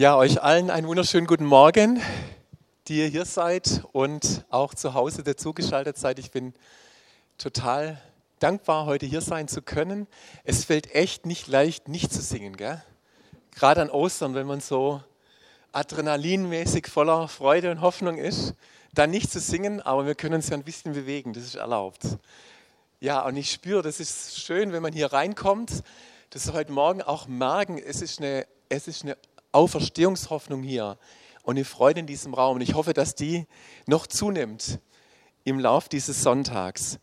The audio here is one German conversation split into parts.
Ja, euch allen einen wunderschönen guten Morgen, die ihr hier seid und auch zu Hause dazugeschaltet seid. Ich bin total dankbar, heute hier sein zu können. Es fällt echt nicht leicht, nicht zu singen, gell? Gerade an Ostern, wenn man so adrenalinmäßig voller Freude und Hoffnung ist, dann nicht zu singen, aber wir können uns ja ein bisschen bewegen, das ist erlaubt. Ja, und ich spüre, das ist schön, wenn man hier reinkommt, dass heute Morgen auch merken, es ist eine, es ist eine Auferstehungshoffnung hier und eine Freude in diesem Raum. Und ich hoffe, dass die noch zunimmt im Lauf dieses Sonntags.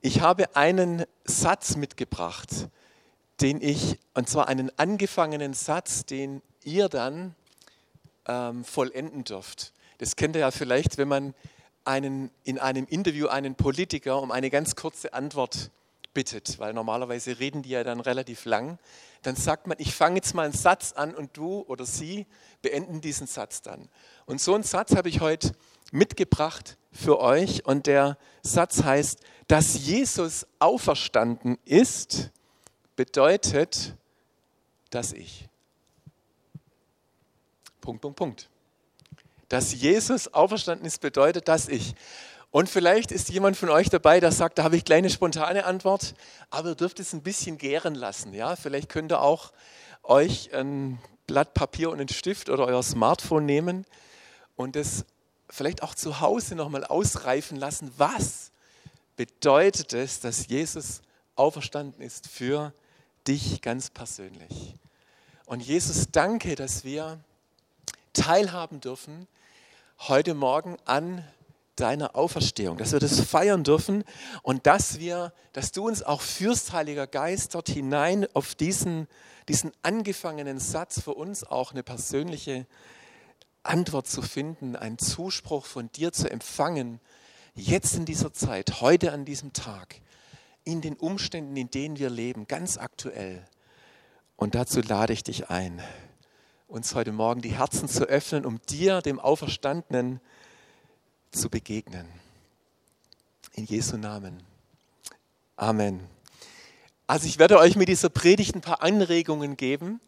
Ich habe einen Satz mitgebracht, den ich, und zwar einen angefangenen Satz, den ihr dann ähm, vollenden dürft. Das kennt ihr ja vielleicht, wenn man einen, in einem Interview einen Politiker um eine ganz kurze Antwort bittet, weil normalerweise reden die ja dann relativ lang dann sagt man, ich fange jetzt mal einen Satz an und du oder sie beenden diesen Satz dann. Und so einen Satz habe ich heute mitgebracht für euch und der Satz heißt, dass Jesus auferstanden ist, bedeutet, dass ich. Punkt, Punkt, Punkt. Dass Jesus auferstanden ist, bedeutet, dass ich. Und vielleicht ist jemand von euch dabei, der sagt, da habe ich kleine spontane Antwort, aber ihr dürft es ein bisschen gären lassen. Ja? Vielleicht könnt ihr auch euch ein Blatt Papier und einen Stift oder euer Smartphone nehmen und es vielleicht auch zu Hause nochmal ausreifen lassen. Was bedeutet es, dass Jesus auferstanden ist für dich ganz persönlich? Und Jesus, danke, dass wir teilhaben dürfen heute Morgen an deiner Auferstehung, dass wir das feiern dürfen und dass wir, dass du uns auch führst, Heiliger Geist, dort hinein auf diesen, diesen angefangenen Satz für uns auch eine persönliche Antwort zu finden, einen Zuspruch von dir zu empfangen, jetzt in dieser Zeit, heute an diesem Tag, in den Umständen, in denen wir leben, ganz aktuell. Und dazu lade ich dich ein, uns heute Morgen die Herzen zu öffnen, um dir, dem Auferstandenen, zu begegnen. In Jesu Namen. Amen. Also ich werde euch mit dieser Predigt ein paar Anregungen geben,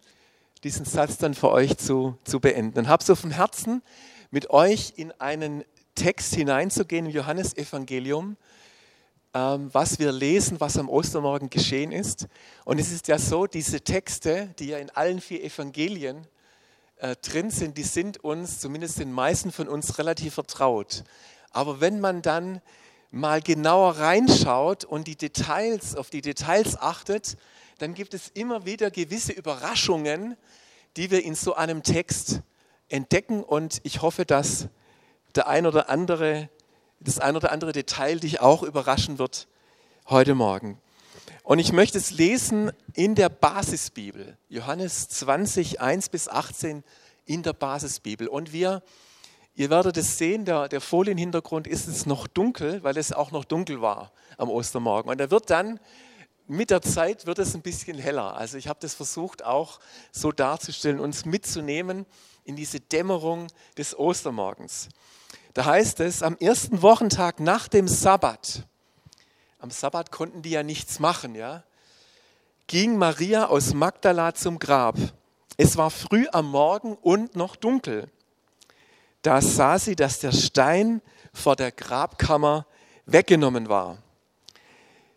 diesen Satz dann für euch zu, zu beenden. Und habe so vom Herzen, mit euch in einen Text hineinzugehen im Johannesevangelium, ähm, was wir lesen, was am Ostermorgen geschehen ist. Und es ist ja so, diese Texte, die ja in allen vier Evangelien äh, drin sind, die sind uns, zumindest den meisten von uns, relativ vertraut. Aber wenn man dann mal genauer reinschaut und die Details, auf die Details achtet, dann gibt es immer wieder gewisse Überraschungen, die wir in so einem Text entdecken. Und ich hoffe, dass der ein oder andere, das ein oder andere Detail dich auch überraschen wird heute Morgen. Und ich möchte es lesen in der Basisbibel, Johannes 20, 1 bis 18 in der Basisbibel. Und wir, ihr werdet es sehen, der, der Folienhintergrund ist es noch dunkel, weil es auch noch dunkel war am Ostermorgen. Und er wird dann mit der Zeit wird es ein bisschen heller. Also ich habe das versucht auch so darzustellen, uns mitzunehmen in diese Dämmerung des Ostermorgens. Da heißt es, am ersten Wochentag nach dem Sabbat, am Sabbat konnten die ja nichts machen, ja, ging Maria aus Magdala zum Grab. Es war früh am Morgen und noch dunkel. Da sah sie, dass der Stein vor der Grabkammer weggenommen war.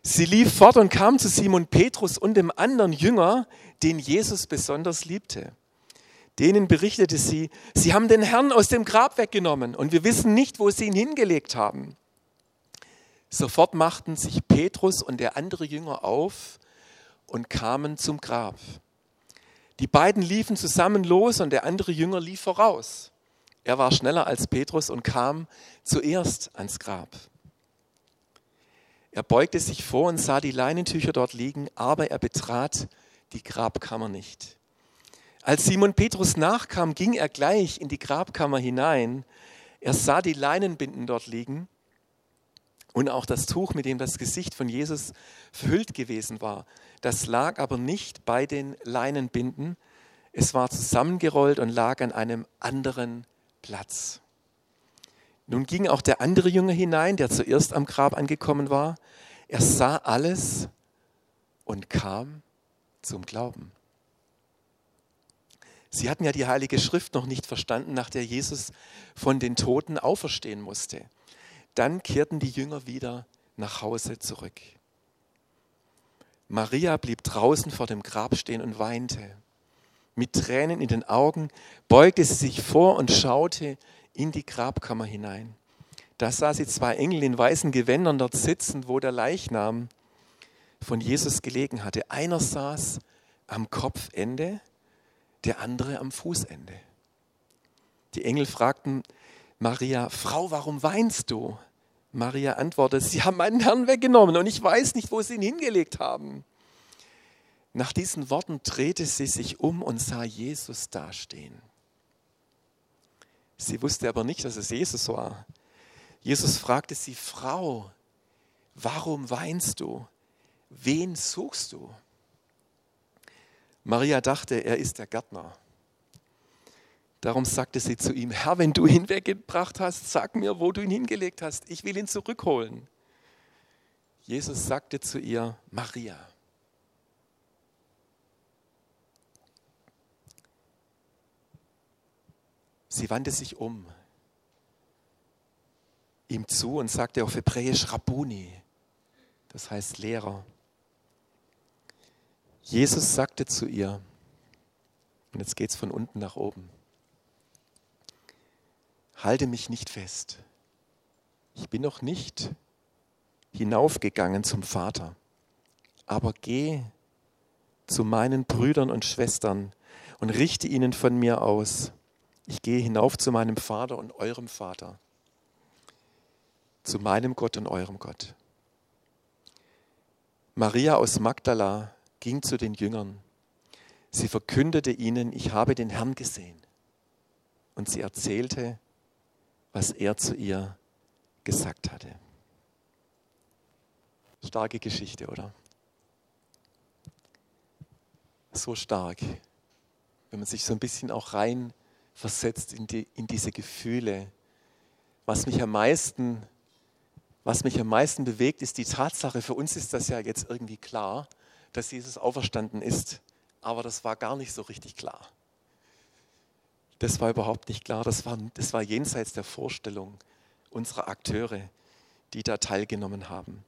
Sie lief fort und kam zu Simon Petrus und dem anderen Jünger, den Jesus besonders liebte. Denen berichtete sie, sie haben den Herrn aus dem Grab weggenommen und wir wissen nicht, wo sie ihn hingelegt haben. Sofort machten sich Petrus und der andere Jünger auf und kamen zum Grab. Die beiden liefen zusammen los und der andere Jünger lief voraus. Er war schneller als Petrus und kam zuerst ans Grab. Er beugte sich vor und sah die Leinentücher dort liegen, aber er betrat die Grabkammer nicht. Als Simon Petrus nachkam, ging er gleich in die Grabkammer hinein. Er sah die Leinenbinden dort liegen und auch das Tuch, mit dem das Gesicht von Jesus verhüllt gewesen war. Das lag aber nicht bei den Leinenbinden. Es war zusammengerollt und lag an einem anderen Platz. Nun ging auch der andere Junge hinein, der zuerst am Grab angekommen war. Er sah alles und kam zum Glauben. Sie hatten ja die Heilige Schrift noch nicht verstanden, nach der Jesus von den Toten auferstehen musste. Dann kehrten die Jünger wieder nach Hause zurück. Maria blieb draußen vor dem Grab stehen und weinte. Mit Tränen in den Augen beugte sie sich vor und schaute in die Grabkammer hinein. Da sah sie zwei Engel in weißen Gewändern dort sitzen, wo der Leichnam von Jesus gelegen hatte. Einer saß am Kopfende, der andere am Fußende. Die Engel fragten Maria, Frau, warum weinst du? Maria antwortete, Sie haben meinen Herrn weggenommen und ich weiß nicht, wo Sie ihn hingelegt haben. Nach diesen Worten drehte sie sich um und sah Jesus dastehen. Sie wusste aber nicht, dass es Jesus war. Jesus fragte sie, Frau, warum weinst du? Wen suchst du? Maria dachte, er ist der Gärtner. Darum sagte sie zu ihm, Herr, wenn du ihn weggebracht hast, sag mir, wo du ihn hingelegt hast. Ich will ihn zurückholen. Jesus sagte zu ihr, Maria. Sie wandte sich um ihm zu und sagte auf Hebräisch Rabbuni, das heißt Lehrer. Jesus sagte zu ihr, und jetzt geht es von unten nach oben, halte mich nicht fest. Ich bin noch nicht hinaufgegangen zum Vater, aber geh zu meinen Brüdern und Schwestern und richte ihnen von mir aus. Ich gehe hinauf zu meinem Vater und eurem Vater, zu meinem Gott und eurem Gott. Maria aus Magdala ging zu den Jüngern. Sie verkündete ihnen, ich habe den Herrn gesehen. Und sie erzählte, was er zu ihr gesagt hatte. Starke Geschichte, oder? So stark, wenn man sich so ein bisschen auch rein versetzt in, die, in diese Gefühle. Was mich am meisten, was mich am meisten bewegt, ist die Tatsache, für uns ist das ja jetzt irgendwie klar, dass Jesus auferstanden ist. Aber das war gar nicht so richtig klar. Das war überhaupt nicht klar. Das war, das war jenseits der Vorstellung unserer Akteure, die da teilgenommen haben.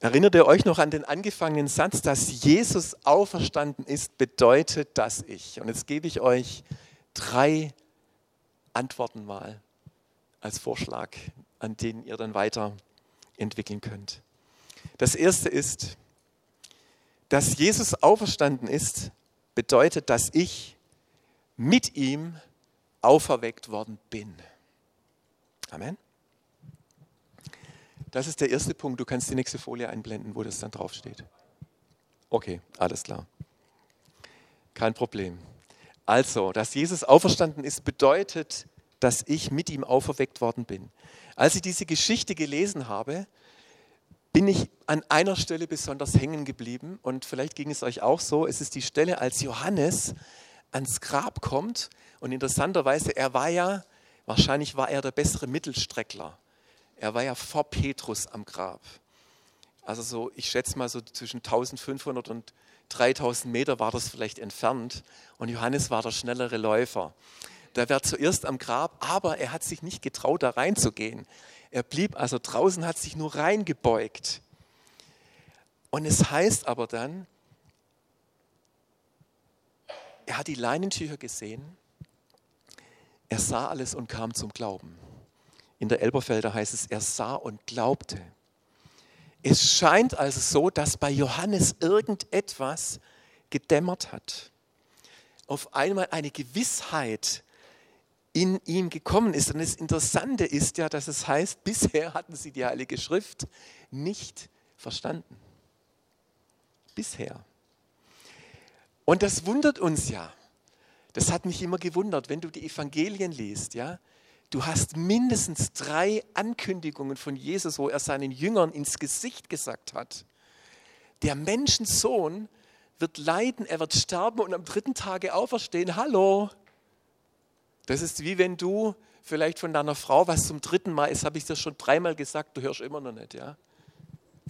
Erinnert ihr euch noch an den angefangenen Satz, dass Jesus auferstanden ist, bedeutet das ich. Und jetzt gebe ich euch drei Antworten mal als Vorschlag, an denen ihr dann weiter entwickeln könnt. Das erste ist, dass Jesus auferstanden ist, bedeutet, dass ich mit ihm auferweckt worden bin. Amen. Das ist der erste Punkt. Du kannst die nächste Folie einblenden, wo das dann draufsteht. Okay, alles klar. Kein Problem. Also, dass Jesus auferstanden ist, bedeutet, dass ich mit ihm auferweckt worden bin. Als ich diese Geschichte gelesen habe, bin ich an einer Stelle besonders hängen geblieben und vielleicht ging es euch auch so. Es ist die Stelle, als Johannes ans Grab kommt und interessanterweise, er war ja, wahrscheinlich war er der bessere Mittelstreckler. Er war ja vor Petrus am Grab. Also so, ich schätze mal so zwischen 1500 und 3000 Meter war das vielleicht entfernt und Johannes war der schnellere Läufer. Der war zuerst am Grab, aber er hat sich nicht getraut, da reinzugehen. Er blieb also draußen, hat sich nur reingebeugt. Und es heißt aber dann, er hat die Leinentücher gesehen, er sah alles und kam zum Glauben. In der Elberfelder heißt es, er sah und glaubte. Es scheint also so, dass bei Johannes irgendetwas gedämmert hat. Auf einmal eine Gewissheit in ihm gekommen ist. Und das Interessante ist ja, dass es heißt, bisher hatten sie die Heilige Schrift nicht verstanden. Bisher. Und das wundert uns ja. Das hat mich immer gewundert, wenn du die Evangelien liest, ja. Du hast mindestens drei Ankündigungen von Jesus, wo er seinen Jüngern ins Gesicht gesagt hat. Der Menschensohn wird leiden, er wird sterben und am dritten Tage auferstehen. Hallo, das ist wie wenn du vielleicht von deiner Frau was zum dritten Mal ist, habe ich das schon dreimal gesagt, du hörst immer noch nicht, ja?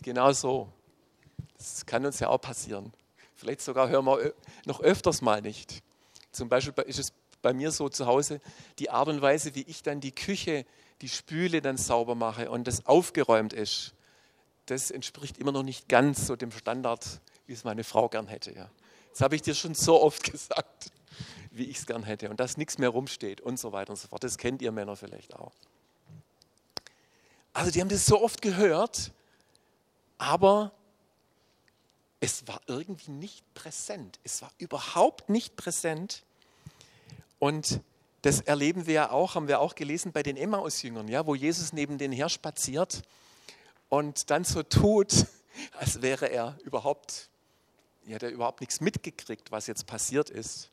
Genau so. Das kann uns ja auch passieren. Vielleicht sogar hören wir noch öfters mal nicht. Zum Beispiel ist es bei mir so zu Hause, die Art und Weise, wie ich dann die Küche, die Spüle dann sauber mache und das aufgeräumt ist, das entspricht immer noch nicht ganz so dem Standard, wie es meine Frau gern hätte. Ja. Das habe ich dir schon so oft gesagt, wie ich es gern hätte und dass nichts mehr rumsteht und so weiter und so fort. Das kennt ihr Männer vielleicht auch. Also die haben das so oft gehört, aber es war irgendwie nicht präsent. Es war überhaupt nicht präsent. Und das erleben wir ja auch, haben wir auch gelesen bei den Emmaus-Jüngern, ja, wo Jesus neben denen her spaziert und dann so tut, als wäre er überhaupt, er hat er überhaupt nichts mitgekriegt, was jetzt passiert ist.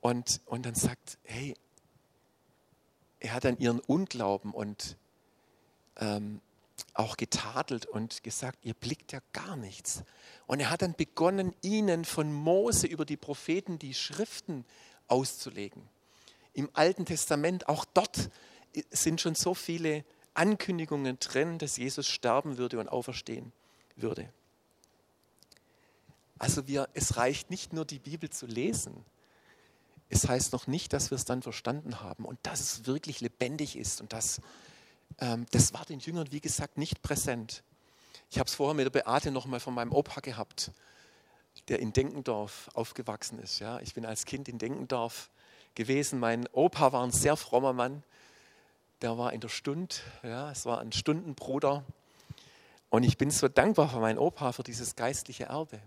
Und, und dann sagt, hey, er hat an ihren Unglauben und ähm, auch getadelt und gesagt, ihr blickt ja gar nichts. Und er hat dann begonnen, ihnen von Mose über die Propheten die Schriften auszulegen. Im Alten Testament, auch dort sind schon so viele Ankündigungen drin, dass Jesus sterben würde und auferstehen würde. Also wir, es reicht nicht nur die Bibel zu lesen. Es heißt noch nicht, dass wir es dann verstanden haben und dass es wirklich lebendig ist. Und das, ähm, das war den Jüngern, wie gesagt, nicht präsent. Ich habe es vorher mit der Beate noch mal von meinem Opa gehabt, der in Denkendorf aufgewachsen ist. Ja, ich bin als Kind in Denkendorf gewesen. Mein Opa war ein sehr frommer Mann der war in der Stunde, ja, es war ein Stundenbruder. Und ich bin so dankbar für meinen Opa, für dieses geistliche Erbe.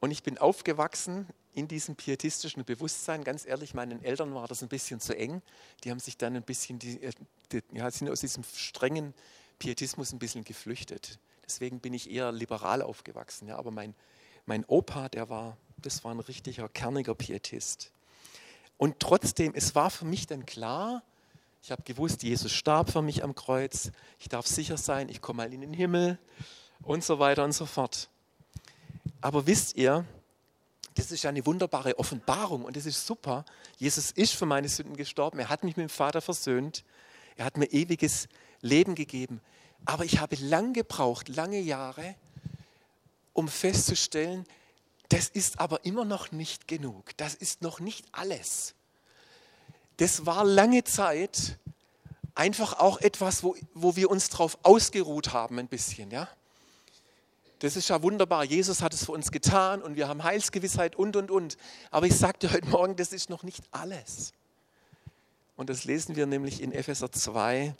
Und ich bin aufgewachsen in diesem pietistischen Bewusstsein. Ganz ehrlich, meinen Eltern war das ein bisschen zu eng. Die haben sich dann ein bisschen, die, äh, die, ja, sind aus diesem strengen Pietismus ein bisschen geflüchtet. Deswegen bin ich eher liberal aufgewachsen. Ja. Aber mein, mein Opa, der war, das war ein richtiger, kerniger Pietist. Und trotzdem, es war für mich dann klar, ich habe gewusst, Jesus starb für mich am Kreuz. Ich darf sicher sein, ich komme mal in den Himmel und so weiter und so fort. Aber wisst ihr, das ist eine wunderbare Offenbarung und das ist super. Jesus ist für meine Sünden gestorben. Er hat mich mit dem Vater versöhnt. Er hat mir ewiges Leben gegeben. Aber ich habe lang gebraucht, lange Jahre, um festzustellen, das ist aber immer noch nicht genug. Das ist noch nicht alles das war lange Zeit einfach auch etwas, wo, wo wir uns darauf ausgeruht haben ein bisschen. Ja? Das ist ja wunderbar. Jesus hat es für uns getan und wir haben Heilsgewissheit und, und, und. Aber ich sagte heute Morgen, das ist noch nicht alles. Und das lesen wir nämlich in Epheser 2,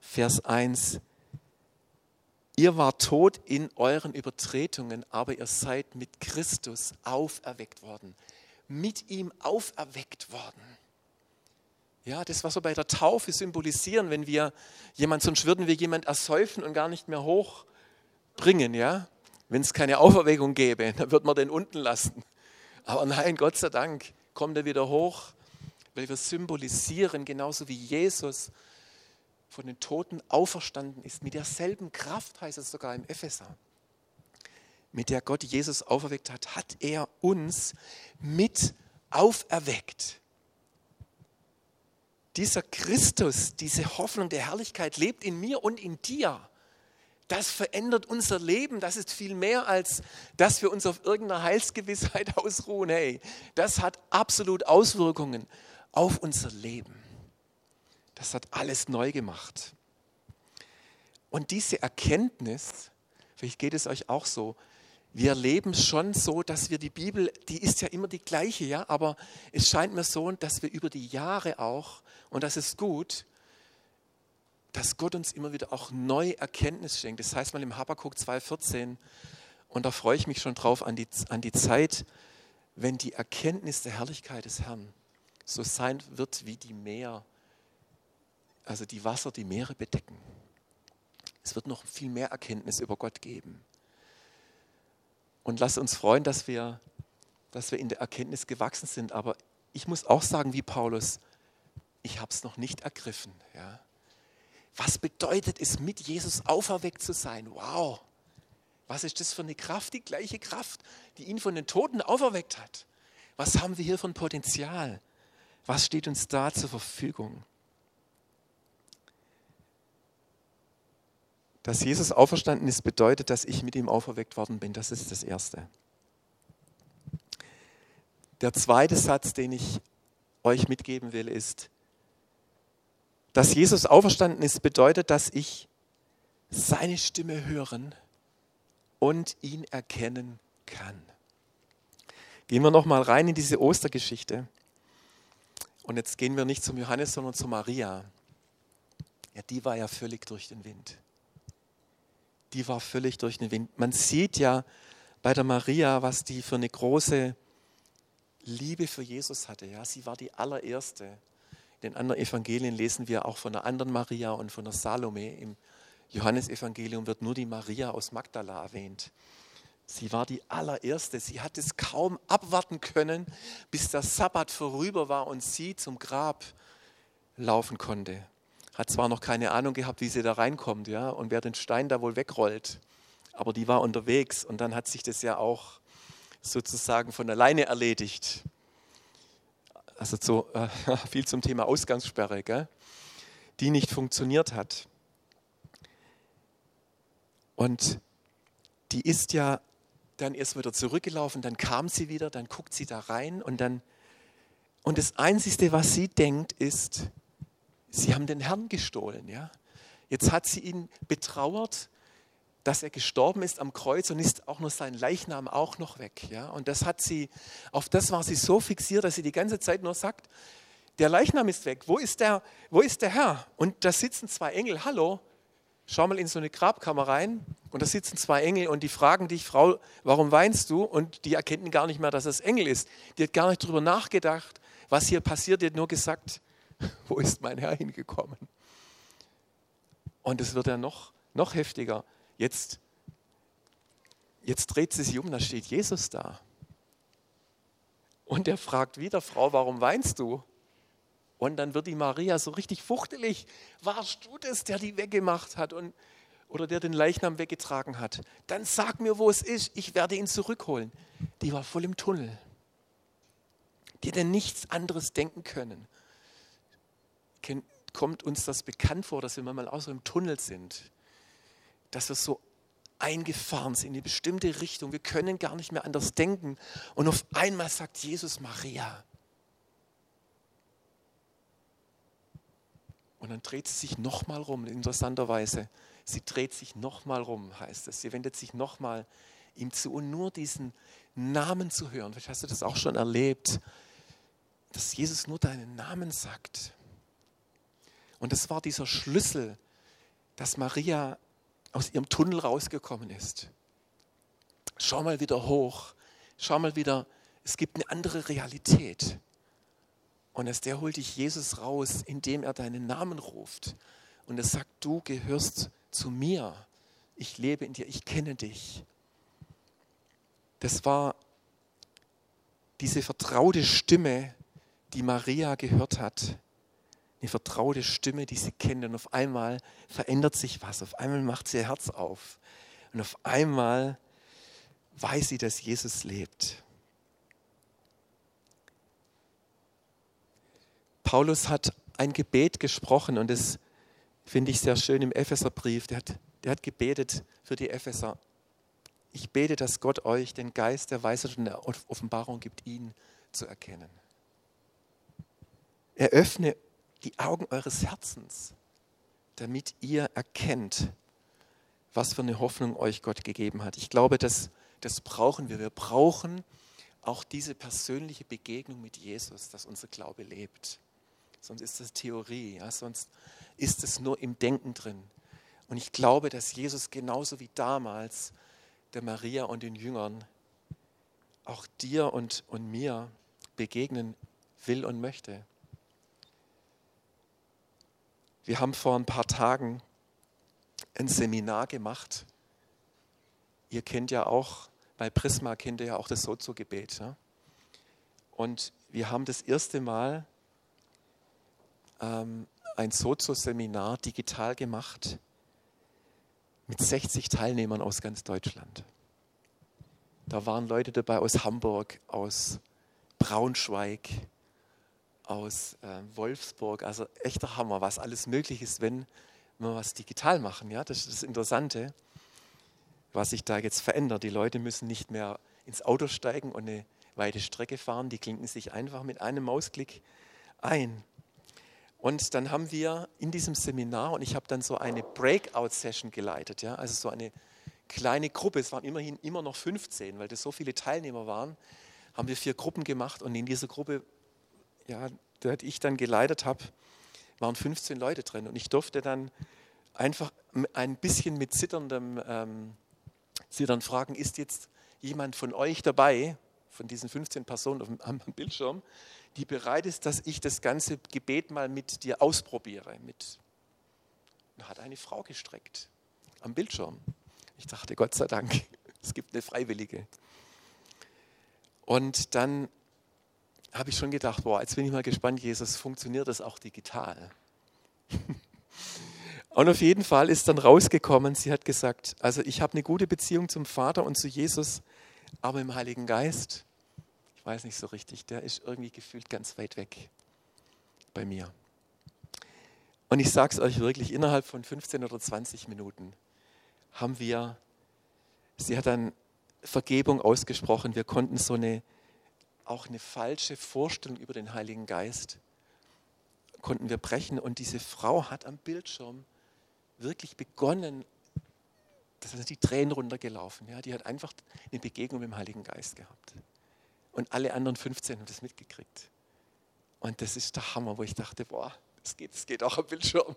Vers 1. Ihr wart tot in euren Übertretungen, aber ihr seid mit Christus auferweckt worden. Mit ihm auferweckt worden. Ja, das, was wir bei der Taufe symbolisieren, wenn wir jemand, sonst würden wir jemand ersäufen und gar nicht mehr hochbringen, ja. Wenn es keine Auferweckung gäbe, dann würde man den unten lassen. Aber nein, Gott sei Dank kommt er wieder hoch, weil wir symbolisieren, genauso wie Jesus von den Toten auferstanden ist, mit derselben Kraft, heißt es sogar im Epheser, mit der Gott Jesus auferweckt hat, hat er uns mit auferweckt dieser Christus, diese Hoffnung der Herrlichkeit lebt in mir und in dir. Das verändert unser Leben. Das ist viel mehr als, dass wir uns auf irgendeiner Heilsgewissheit ausruhen. Hey, das hat absolut Auswirkungen auf unser Leben. Das hat alles neu gemacht. Und diese Erkenntnis, vielleicht geht es euch auch so, wir leben schon so, dass wir die Bibel, die ist ja immer die gleiche, ja, aber es scheint mir so, dass wir über die Jahre auch, und das ist gut, dass Gott uns immer wieder auch neue Erkenntnis schenkt. Das heißt mal im Habakkuk 2,14, und da freue ich mich schon drauf an die, an die Zeit, wenn die Erkenntnis der Herrlichkeit des Herrn so sein wird wie die Meer, also die Wasser, die Meere bedecken. Es wird noch viel mehr Erkenntnis über Gott geben. Und lass uns freuen, dass wir, dass wir in der Erkenntnis gewachsen sind. Aber ich muss auch sagen, wie Paulus, ich habe es noch nicht ergriffen. Ja. Was bedeutet es, mit Jesus auferweckt zu sein? Wow! Was ist das für eine Kraft? Die gleiche Kraft, die ihn von den Toten auferweckt hat. Was haben wir hier von Potenzial? Was steht uns da zur Verfügung? Dass Jesus auferstanden ist, bedeutet, dass ich mit ihm auferweckt worden bin. Das ist das Erste. Der zweite Satz, den ich euch mitgeben will, ist, dass Jesus auferstanden ist, bedeutet, dass ich seine Stimme hören und ihn erkennen kann. Gehen wir noch mal rein in diese Ostergeschichte. Und jetzt gehen wir nicht zum Johannes, sondern zu Maria. Ja, die war ja völlig durch den Wind. Die war völlig durch den Wind. Man sieht ja bei der Maria, was die für eine große Liebe für Jesus hatte. Ja, sie war die allererste. In den anderen Evangelien lesen wir auch von einer anderen Maria und von der Salome. Im Johannesevangelium wird nur die Maria aus Magdala erwähnt. Sie war die allererste. Sie hat es kaum abwarten können, bis der Sabbat vorüber war und sie zum Grab laufen konnte. Hat zwar noch keine Ahnung gehabt, wie sie da reinkommt, ja, und wer den Stein da wohl wegrollt. Aber die war unterwegs und dann hat sich das ja auch sozusagen von alleine erledigt. Also so, äh, viel zum Thema Ausgangssperre, gell? die nicht funktioniert hat. Und die ist ja dann erst wieder zurückgelaufen, dann kam sie wieder, dann guckt sie da rein und dann, und das Einzige, was sie denkt, ist, sie haben den Herrn gestohlen. Ja? Jetzt hat sie ihn betrauert, dass er gestorben ist am Kreuz und ist auch nur sein Leichnam auch noch weg. Ja? Und das hat sie, auf das war sie so fixiert, dass sie die ganze Zeit nur sagt, der Leichnam ist weg, wo ist der, wo ist der Herr? Und da sitzen zwei Engel, hallo, schau mal in so eine Grabkammer rein und da sitzen zwei Engel und die fragen dich, Frau, warum weinst du? Und die erkennen gar nicht mehr, dass es Engel ist. Die hat gar nicht darüber nachgedacht, was hier passiert. Die hat nur gesagt, wo ist mein Herr hingekommen? Und es wird ja noch, noch heftiger. Jetzt, jetzt dreht sie sich um, da steht Jesus da. Und er fragt wieder, Frau, warum weinst du? Und dann wird die Maria so richtig fuchtelig. Warst du das, der die weggemacht hat und, oder der den Leichnam weggetragen hat? Dann sag mir, wo es ist. Ich werde ihn zurückholen. Die war voll im Tunnel. Die hätte nichts anderes denken können. Kommt uns das bekannt vor, dass wir manchmal auch so im Tunnel sind? Dass wir so eingefahren sind in eine bestimmte Richtung. Wir können gar nicht mehr anders denken. Und auf einmal sagt Jesus Maria, Und dann dreht sie sich nochmal rum, interessanterweise. Sie dreht sich nochmal rum, heißt es. Sie wendet sich nochmal ihm zu und nur diesen Namen zu hören. Vielleicht hast du das auch schon erlebt, dass Jesus nur deinen Namen sagt. Und das war dieser Schlüssel, dass Maria aus ihrem Tunnel rausgekommen ist. Schau mal wieder hoch, schau mal wieder, es gibt eine andere Realität. Und aus der holt dich Jesus raus, indem er deinen Namen ruft. Und er sagt, du gehörst zu mir. Ich lebe in dir, ich kenne dich. Das war diese vertraute Stimme, die Maria gehört hat. Eine vertraute Stimme, die sie kennt. Und auf einmal verändert sich was. Auf einmal macht sie ihr Herz auf. Und auf einmal weiß sie, dass Jesus lebt. Paulus hat ein Gebet gesprochen und das finde ich sehr schön im Epheserbrief. Der hat, der hat gebetet für die Epheser. Ich bete, dass Gott euch den Geist der Weisheit und der Offenbarung gibt, ihn zu erkennen. Eröffne die Augen eures Herzens, damit ihr erkennt, was für eine Hoffnung euch Gott gegeben hat. Ich glaube, das, das brauchen wir. Wir brauchen auch diese persönliche Begegnung mit Jesus, dass unser Glaube lebt sonst ist das Theorie, ja? sonst ist es nur im Denken drin. Und ich glaube, dass Jesus genauso wie damals der Maria und den Jüngern auch dir und, und mir begegnen will und möchte. Wir haben vor ein paar Tagen ein Seminar gemacht. Ihr kennt ja auch, bei Prisma kennt ihr ja auch das Sozo-Gebet. Ja? Und wir haben das erste Mal ähm, ein Sozo-Seminar digital gemacht mit 60 Teilnehmern aus ganz Deutschland. Da waren Leute dabei aus Hamburg, aus Braunschweig, aus äh, Wolfsburg. Also echter Hammer, was alles möglich ist, wenn wir was digital machen. Ja, das ist das Interessante, was sich da jetzt verändert. Die Leute müssen nicht mehr ins Auto steigen und eine weite Strecke fahren, die klinken sich einfach mit einem Mausklick ein. Und dann haben wir in diesem Seminar, und ich habe dann so eine Breakout-Session geleitet, ja, also so eine kleine Gruppe, es waren immerhin immer noch 15, weil das so viele Teilnehmer waren, haben wir vier Gruppen gemacht und in dieser Gruppe, ja, die ich dann geleitet habe, waren 15 Leute drin und ich durfte dann einfach ein bisschen mit zitterndem ähm, Zittern fragen, ist jetzt jemand von euch dabei, von diesen 15 Personen auf dem, am Bildschirm, die bereit ist, dass ich das ganze Gebet mal mit dir ausprobiere. Mit, und hat eine Frau gestreckt am Bildschirm. Ich dachte, Gott sei Dank, es gibt eine Freiwillige. Und dann habe ich schon gedacht, boah, jetzt bin ich mal gespannt, Jesus, funktioniert das auch digital? Und auf jeden Fall ist dann rausgekommen, sie hat gesagt, also ich habe eine gute Beziehung zum Vater und zu Jesus, aber im Heiligen Geist, ich weiß nicht so richtig, der ist irgendwie gefühlt ganz weit weg bei mir. Und ich sage es euch wirklich, innerhalb von 15 oder 20 Minuten haben wir, sie hat dann Vergebung ausgesprochen, wir konnten so eine, auch eine falsche Vorstellung über den Heiligen Geist, konnten wir brechen und diese Frau hat am Bildschirm wirklich begonnen, da sind die Tränen runtergelaufen. Ja, die hat einfach eine Begegnung mit dem Heiligen Geist gehabt. Und alle anderen 15 haben das mitgekriegt. Und das ist der Hammer, wo ich dachte, boah, das geht, das geht auch am Bildschirm.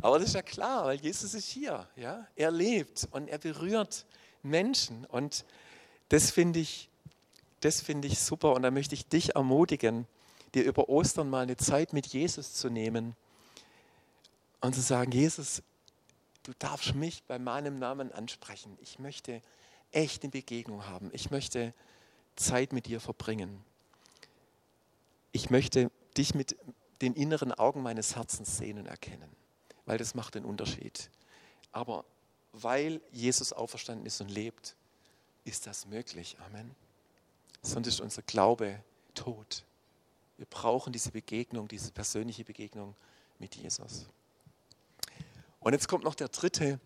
Aber das ist ja klar, weil Jesus ist hier. Ja? Er lebt und er berührt Menschen. Und das finde ich, das finde ich super. Und da möchte ich dich ermutigen, dir über Ostern mal eine Zeit mit Jesus zu nehmen und zu sagen, Jesus, du darfst mich bei meinem Namen ansprechen. Ich möchte echt eine Begegnung haben. Ich möchte Zeit mit dir verbringen. Ich möchte dich mit den inneren Augen meines Herzens sehen und erkennen, weil das macht den Unterschied. Aber weil Jesus auferstanden ist und lebt, ist das möglich. Amen. Sonst ist unser Glaube tot. Wir brauchen diese Begegnung, diese persönliche Begegnung mit Jesus. Und jetzt kommt noch der dritte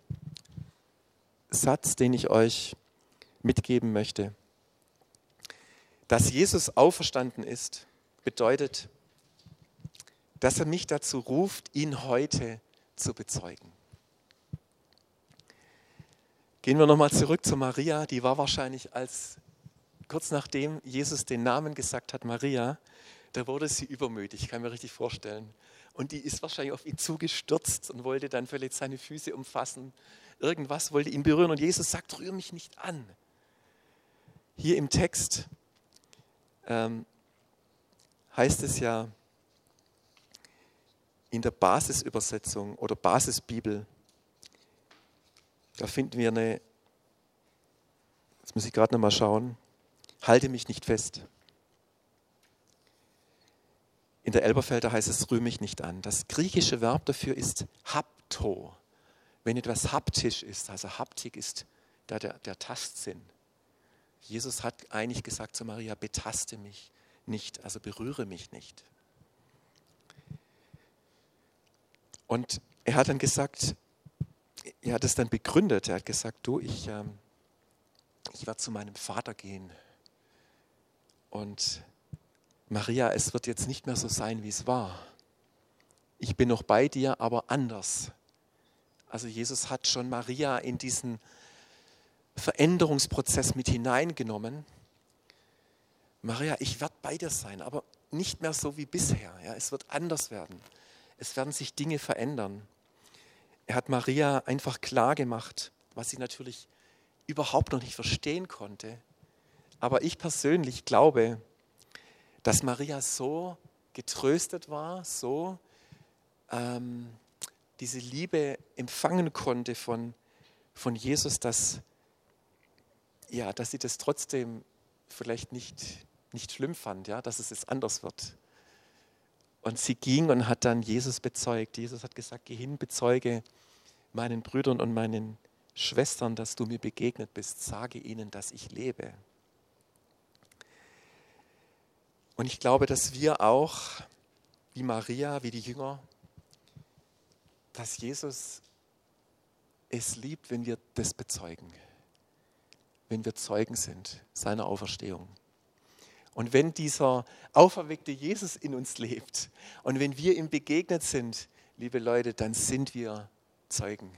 Satz, den ich euch mitgeben möchte. Dass Jesus auferstanden ist, bedeutet, dass er mich dazu ruft, ihn heute zu bezeugen. Gehen wir nochmal zurück zu Maria. Die war wahrscheinlich als kurz nachdem Jesus den Namen gesagt hat, Maria, da wurde sie übermütig, kann mir richtig vorstellen. Und die ist wahrscheinlich auf ihn zugestürzt und wollte dann vielleicht seine Füße umfassen. Irgendwas wollte ihn berühren. Und Jesus sagt, rühr mich nicht an. Hier im Text ähm, heißt es ja in der Basisübersetzung oder Basisbibel, da finden wir eine, jetzt muss ich gerade nochmal schauen, halte mich nicht fest. In der Elberfelder heißt es, rühme mich nicht an. Das griechische Verb dafür ist hapto. Wenn etwas haptisch ist, also Haptik ist da der, der Tastsinn. Jesus hat eigentlich gesagt zu Maria, betaste mich nicht, also berühre mich nicht. Und er hat dann gesagt, er hat es dann begründet, er hat gesagt, du, ich, ähm, ich werde zu meinem Vater gehen und Maria, es wird jetzt nicht mehr so sein, wie es war. Ich bin noch bei dir, aber anders. Also Jesus hat schon Maria in diesen Veränderungsprozess mit hineingenommen. Maria, ich werde bei dir sein, aber nicht mehr so wie bisher. Ja, es wird anders werden. Es werden sich Dinge verändern. Er hat Maria einfach klar gemacht, was sie natürlich überhaupt noch nicht verstehen konnte. Aber ich persönlich glaube, dass Maria so getröstet war, so ähm, diese Liebe empfangen konnte von, von Jesus, dass, ja, dass sie das trotzdem vielleicht nicht, nicht schlimm fand, ja, dass es jetzt anders wird. Und sie ging und hat dann Jesus bezeugt. Jesus hat gesagt, geh hin, bezeuge meinen Brüdern und meinen Schwestern, dass du mir begegnet bist. Sage ihnen, dass ich lebe. Und ich glaube, dass wir auch, wie Maria, wie die Jünger, dass Jesus es liebt, wenn wir das bezeugen, wenn wir Zeugen sind seiner Auferstehung. Und wenn dieser auferweckte Jesus in uns lebt und wenn wir ihm begegnet sind, liebe Leute, dann sind wir Zeugen.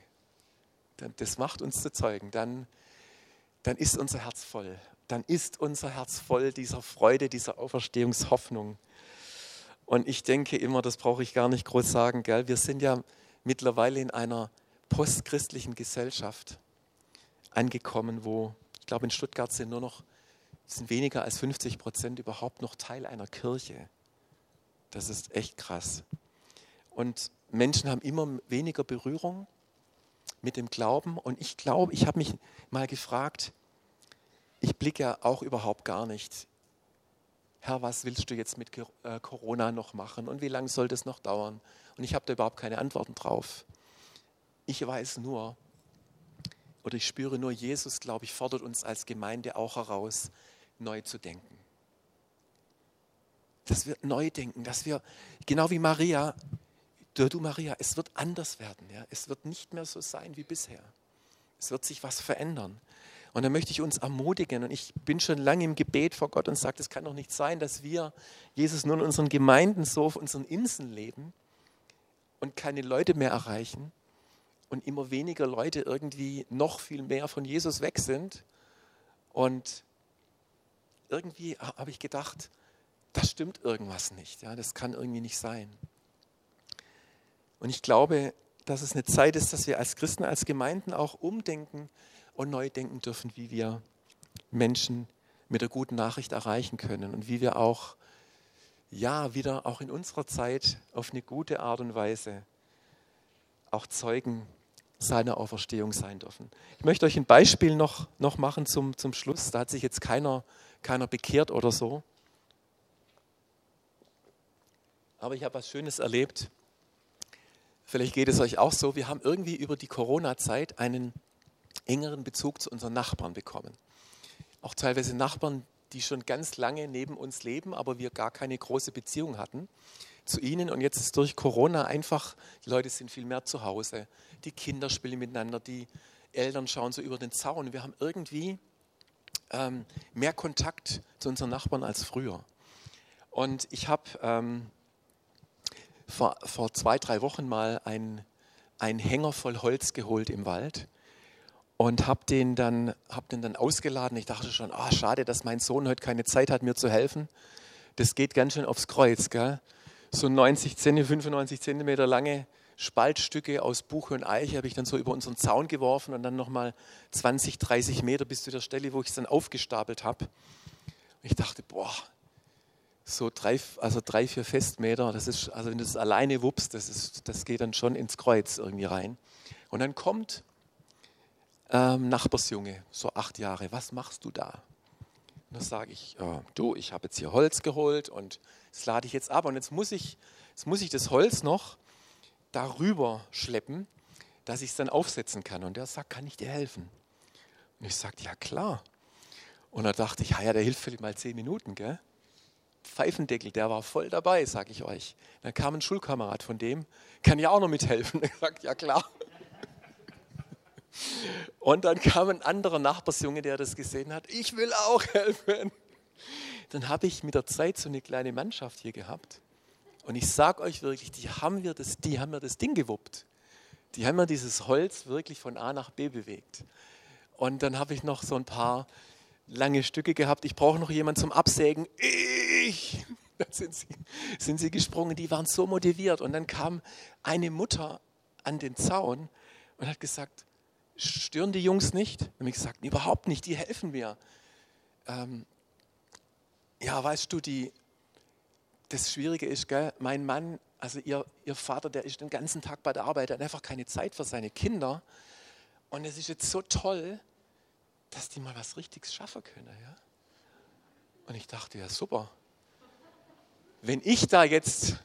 Das macht uns zu Zeugen. Dann, dann ist unser Herz voll. Dann ist unser Herz voll dieser Freude, dieser Auferstehungshoffnung. Und ich denke immer, das brauche ich gar nicht groß sagen, gell? wir sind ja mittlerweile in einer postchristlichen Gesellschaft angekommen, wo, ich glaube, in Stuttgart sind nur noch sind weniger als 50 Prozent überhaupt noch Teil einer Kirche. Das ist echt krass. Und Menschen haben immer weniger Berührung mit dem Glauben. Und ich glaube, ich habe mich mal gefragt, ich blicke ja auch überhaupt gar nicht. Herr, was willst du jetzt mit äh, Corona noch machen und wie lange soll das noch dauern? Und ich habe da überhaupt keine Antworten drauf. Ich weiß nur, oder ich spüre nur, Jesus, glaube ich, fordert uns als Gemeinde auch heraus, neu zu denken. Dass wir neu denken, dass wir, genau wie Maria, du, Maria, es wird anders werden. Ja? Es wird nicht mehr so sein wie bisher. Es wird sich was verändern. Und da möchte ich uns ermutigen. Und ich bin schon lange im Gebet vor Gott und sage, es kann doch nicht sein, dass wir, Jesus, nur in unseren Gemeinden so auf unseren Inseln leben und keine Leute mehr erreichen und immer weniger Leute irgendwie noch viel mehr von Jesus weg sind. Und irgendwie habe ich gedacht, das stimmt irgendwas nicht. Ja, das kann irgendwie nicht sein. Und ich glaube, dass es eine Zeit ist, dass wir als Christen, als Gemeinden auch umdenken und neu denken dürfen, wie wir Menschen mit der guten Nachricht erreichen können und wie wir auch, ja, wieder auch in unserer Zeit auf eine gute Art und Weise auch Zeugen seiner Auferstehung sein dürfen. Ich möchte euch ein Beispiel noch, noch machen zum, zum Schluss. Da hat sich jetzt keiner keiner bekehrt oder so. Aber ich habe was Schönes erlebt. Vielleicht geht es euch auch so. Wir haben irgendwie über die Corona-Zeit einen engeren Bezug zu unseren Nachbarn bekommen. Auch teilweise Nachbarn, die schon ganz lange neben uns leben, aber wir gar keine große Beziehung hatten zu ihnen. Und jetzt ist durch Corona einfach, die Leute sind viel mehr zu Hause. Die Kinder spielen miteinander, die Eltern schauen so über den Zaun. Wir haben irgendwie ähm, mehr Kontakt zu unseren Nachbarn als früher. Und ich habe ähm, vor, vor zwei, drei Wochen mal einen Hänger voll Holz geholt im Wald und habe den, dann, hab den dann ausgeladen. Ich dachte schon, ah, schade, dass mein Sohn heute keine Zeit hat, mir zu helfen. Das geht ganz schön aufs Kreuz. Gell? So 90 cm, 95 Zentimeter lange Spaltstücke aus Buche und Eiche habe ich dann so über unseren Zaun geworfen und dann nochmal 20, 30 Meter bis zu der Stelle, wo ich es dann aufgestapelt habe. ich dachte, boah, so drei, also drei, vier Festmeter, das ist, also wenn du das alleine wuppst, das, ist, das geht dann schon ins Kreuz irgendwie rein. Und dann kommt ähm, Nachbarsjunge, so acht Jahre, was machst du da? Und dann sage ich, äh, du, ich habe jetzt hier Holz geholt und das lade ich jetzt ab und jetzt muss ich, jetzt muss ich das Holz noch darüber schleppen, dass ich es dann aufsetzen kann. Und der sagt, kann ich dir helfen? Und ich sagte, ja klar. Und da dachte ich, ja, ja, der hilft vielleicht mal zehn Minuten, gell? Pfeifendeckel, der war voll dabei, sage ich euch. Dann kam ein Schulkamerad von dem, kann ja auch noch mithelfen. Ich sagte, ja klar. Und dann kam ein anderer Nachbarsjunge, der das gesehen hat, ich will auch helfen. Dann habe ich mit der Zeit so eine kleine Mannschaft hier gehabt. Und ich sage euch wirklich, die haben, wir das, die haben mir das Ding gewuppt. Die haben mir dieses Holz wirklich von A nach B bewegt. Und dann habe ich noch so ein paar lange Stücke gehabt. Ich brauche noch jemanden zum Absägen. Ich! Dann sind sie, sind sie gesprungen. Die waren so motiviert. Und dann kam eine Mutter an den Zaun und hat gesagt, stören die Jungs nicht? Und ich gesagt, überhaupt nicht, die helfen mir. Ähm, ja, weißt du, die, das Schwierige ist, gell, mein Mann, also ihr, ihr Vater, der ist den ganzen Tag bei der Arbeit, hat einfach keine Zeit für seine Kinder. Und es ist jetzt so toll, dass die mal was Richtiges schaffen können. Ja? Und ich dachte, ja super. Wenn ich da jetzt,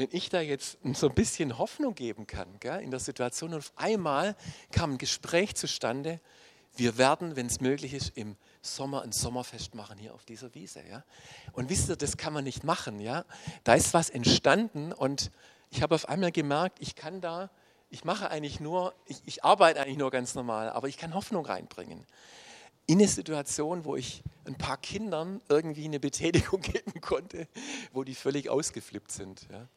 wenn ich da jetzt so ein bisschen Hoffnung geben kann gell, in der Situation und auf einmal kam ein Gespräch zustande, wir werden, wenn es möglich ist, im Sommer ein Sommerfest machen hier auf dieser Wiese. Ja? Und wisst ihr, das kann man nicht machen. Ja? Da ist was entstanden und ich habe auf einmal gemerkt, ich kann da, ich mache eigentlich nur, ich, ich arbeite eigentlich nur ganz normal, aber ich kann Hoffnung reinbringen. in eine Situation, wo ich ein paar Kindern irgendwie eine Betätigung geben konnte, wo die völlig ausgeflippt sind. Ja.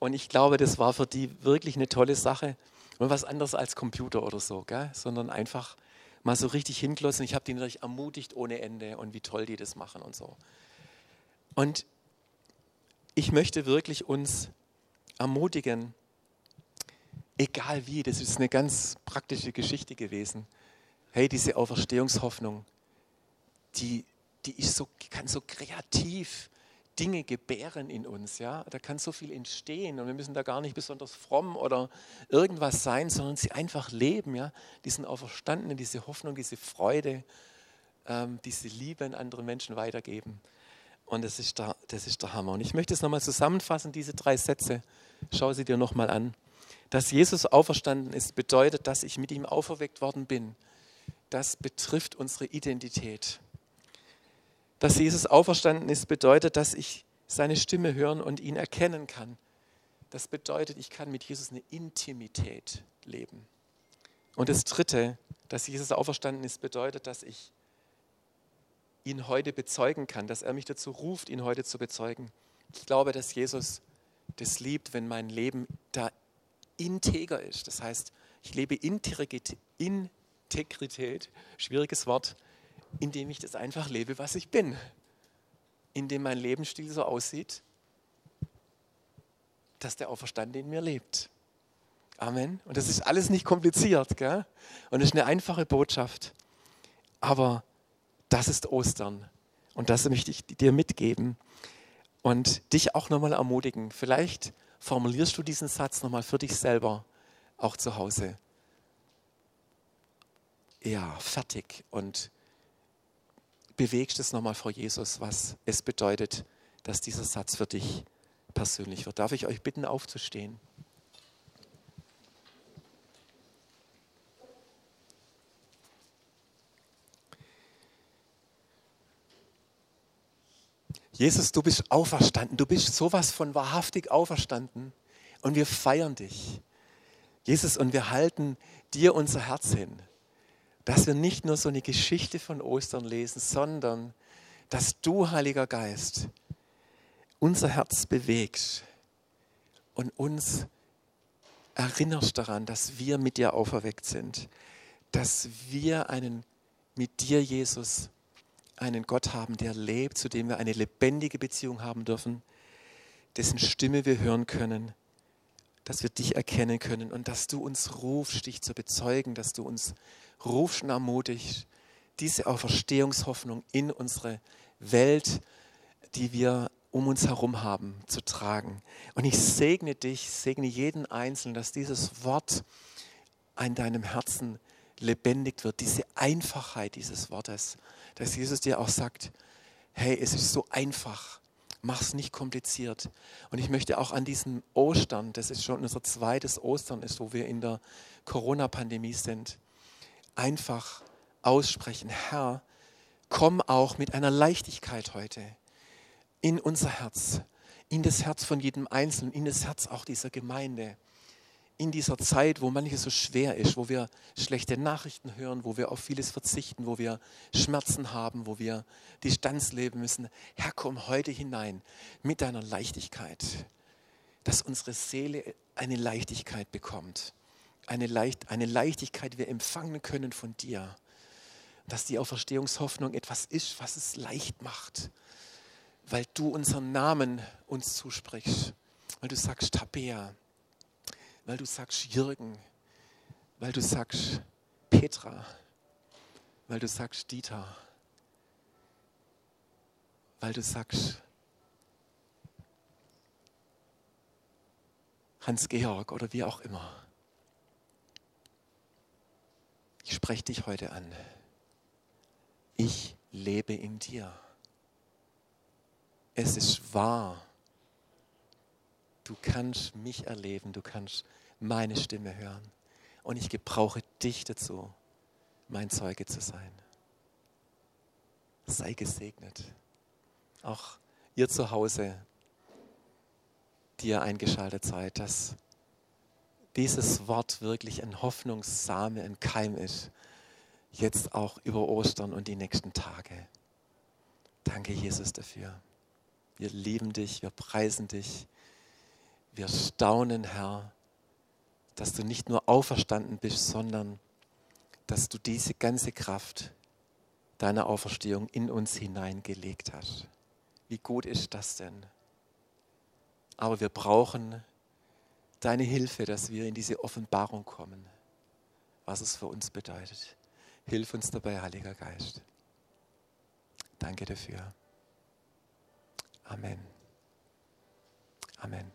Und ich glaube, das war für die wirklich eine tolle Sache. Und was anderes als Computer oder so, gell? sondern einfach mal so richtig hingelassen. Ich habe die natürlich ermutigt ohne Ende und wie toll die das machen und so. Und ich möchte wirklich uns ermutigen, egal wie, das ist eine ganz praktische Geschichte gewesen. Hey, diese Auferstehungshoffnung, die, die ist so, kann so kreativ Dinge gebären in uns. Ja? Da kann so viel entstehen und wir müssen da gar nicht besonders fromm oder irgendwas sein, sondern sie einfach leben. Ja? Diesen Auferstandenen, diese Hoffnung, diese Freude, ähm, diese Liebe an andere Menschen weitergeben. Und das ist, der, das ist der Hammer. Und ich möchte es nochmal zusammenfassen, diese drei Sätze. Schau sie dir nochmal an. Dass Jesus auferstanden ist, bedeutet, dass ich mit ihm auferweckt worden bin. Das betrifft unsere Identität dass Jesus auferstanden ist, bedeutet, dass ich seine Stimme hören und ihn erkennen kann. Das bedeutet, ich kann mit Jesus eine Intimität leben. Und das Dritte, dass Jesus auferstanden ist, bedeutet, dass ich ihn heute bezeugen kann, dass er mich dazu ruft, ihn heute zu bezeugen. Ich glaube, dass Jesus das liebt, wenn mein Leben da integer ist. Das heißt, ich lebe Integrität, Integrität schwieriges Wort, indem ich das einfach lebe, was ich bin. Indem mein Lebensstil so aussieht, dass der Auferstandene in mir lebt. Amen. Und das ist alles nicht kompliziert, gell? Und es ist eine einfache Botschaft. Aber das ist Ostern. Und das möchte ich dir mitgeben und dich auch nochmal ermutigen. Vielleicht formulierst du diesen Satz nochmal für dich selber, auch zu Hause. Ja, fertig. Und bewegst es nochmal vor Jesus, was es bedeutet, dass dieser Satz für dich persönlich wird. Darf ich euch bitten, aufzustehen? Jesus, du bist auferstanden. Du bist sowas von wahrhaftig auferstanden. Und wir feiern dich. Jesus, und wir halten dir unser Herz hin dass wir nicht nur so eine Geschichte von Ostern lesen, sondern dass du, Heiliger Geist, unser Herz bewegst und uns erinnerst daran, dass wir mit dir auferweckt sind, dass wir einen mit dir, Jesus, einen Gott haben, der lebt, zu dem wir eine lebendige Beziehung haben dürfen, dessen Stimme wir hören können, dass wir dich erkennen können und dass du uns rufst, dich zu bezeugen, dass du uns rufst und ermutigst, diese Auferstehungshoffnung in unsere Welt, die wir um uns herum haben, zu tragen. Und ich segne dich, segne jeden Einzelnen, dass dieses Wort in deinem Herzen lebendig wird, diese Einfachheit dieses Wortes, dass Jesus dir auch sagt, hey, es ist so einfach, mach es nicht kompliziert. Und ich möchte auch an diesem Ostern, das ist schon unser zweites Ostern ist, wo wir in der Corona-Pandemie sind, einfach aussprechen, Herr, komm auch mit einer Leichtigkeit heute in unser Herz, in das Herz von jedem Einzelnen, in das Herz auch dieser Gemeinde. In dieser Zeit, wo manches so schwer ist, wo wir schlechte Nachrichten hören, wo wir auf vieles verzichten, wo wir Schmerzen haben, wo wir Distanz leben müssen. Herr, komm heute hinein mit deiner Leichtigkeit, dass unsere Seele eine Leichtigkeit bekommt eine, Leicht, eine Leichtigkeit wir empfangen können von dir. Dass die Auferstehungshoffnung etwas ist, was es leicht macht, weil du unseren Namen uns zusprichst, weil du sagst Tabea, weil du sagst Jürgen, weil du sagst Petra, weil du sagst Dieter, weil du sagst Hans-Georg oder wie auch immer. Ich spreche dich heute an. Ich lebe in dir. Es ist wahr. Du kannst mich erleben, du kannst meine Stimme hören. Und ich gebrauche dich dazu, mein Zeuge zu sein. Sei gesegnet. Auch ihr zu Hause, die ihr eingeschaltet seid, dass dieses Wort wirklich ein Hoffnungssame, ein Keim ist, jetzt auch über Ostern und die nächsten Tage. Danke, Jesus, dafür. Wir lieben dich, wir preisen dich, wir staunen, Herr, dass du nicht nur auferstanden bist, sondern dass du diese ganze Kraft deiner Auferstehung in uns hineingelegt hast. Wie gut ist das denn? Aber wir brauchen deine Hilfe, dass wir in diese Offenbarung kommen, was es für uns bedeutet. Hilf uns dabei, Heiliger Geist. Danke dafür. Amen. Amen.